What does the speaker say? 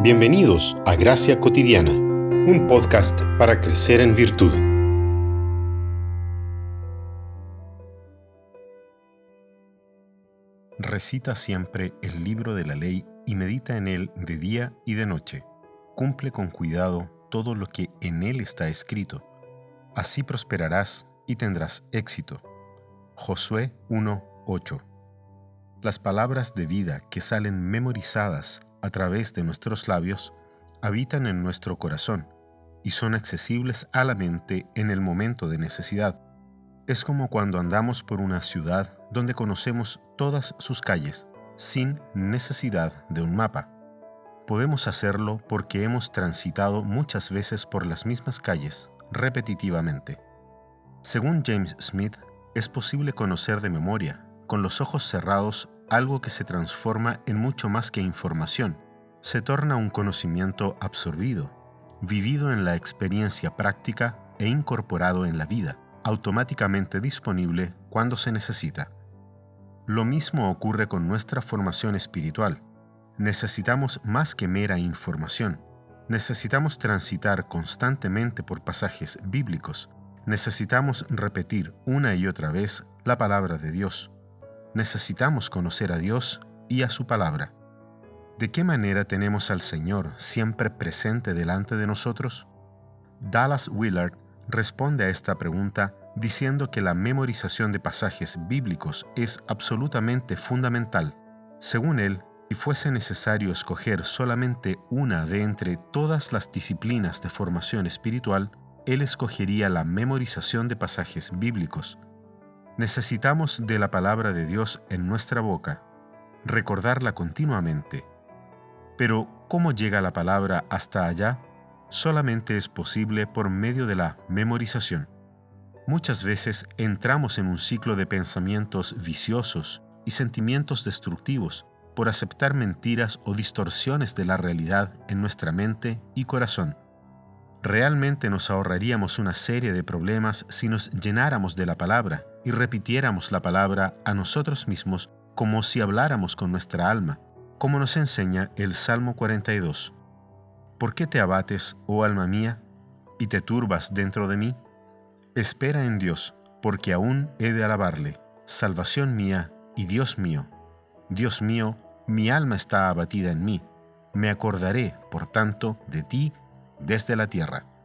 Bienvenidos a Gracia Cotidiana, un podcast para crecer en virtud. Recita siempre el libro de la ley y medita en él de día y de noche. Cumple con cuidado todo lo que en él está escrito. Así prosperarás y tendrás éxito. Josué 1:8 Las palabras de vida que salen memorizadas a través de nuestros labios habitan en nuestro corazón y son accesibles a la mente en el momento de necesidad. Es como cuando andamos por una ciudad donde conocemos todas sus calles, sin necesidad de un mapa. Podemos hacerlo porque hemos transitado muchas veces por las mismas calles, repetitivamente. Según James Smith, es posible conocer de memoria, con los ojos cerrados, algo que se transforma en mucho más que información. Se torna un conocimiento absorbido, vivido en la experiencia práctica e incorporado en la vida, automáticamente disponible cuando se necesita. Lo mismo ocurre con nuestra formación espiritual. Necesitamos más que mera información. Necesitamos transitar constantemente por pasajes bíblicos. Necesitamos repetir una y otra vez la palabra de Dios necesitamos conocer a Dios y a su palabra. ¿De qué manera tenemos al Señor siempre presente delante de nosotros? Dallas Willard responde a esta pregunta diciendo que la memorización de pasajes bíblicos es absolutamente fundamental. Según él, si fuese necesario escoger solamente una de entre todas las disciplinas de formación espiritual, él escogería la memorización de pasajes bíblicos Necesitamos de la palabra de Dios en nuestra boca, recordarla continuamente. Pero, ¿cómo llega la palabra hasta allá? Solamente es posible por medio de la memorización. Muchas veces entramos en un ciclo de pensamientos viciosos y sentimientos destructivos por aceptar mentiras o distorsiones de la realidad en nuestra mente y corazón. Realmente nos ahorraríamos una serie de problemas si nos llenáramos de la palabra y repitiéramos la palabra a nosotros mismos como si habláramos con nuestra alma, como nos enseña el Salmo 42. ¿Por qué te abates, oh alma mía, y te turbas dentro de mí? Espera en Dios, porque aún he de alabarle, salvación mía y Dios mío. Dios mío, mi alma está abatida en mí. Me acordaré, por tanto, de ti desde la tierra.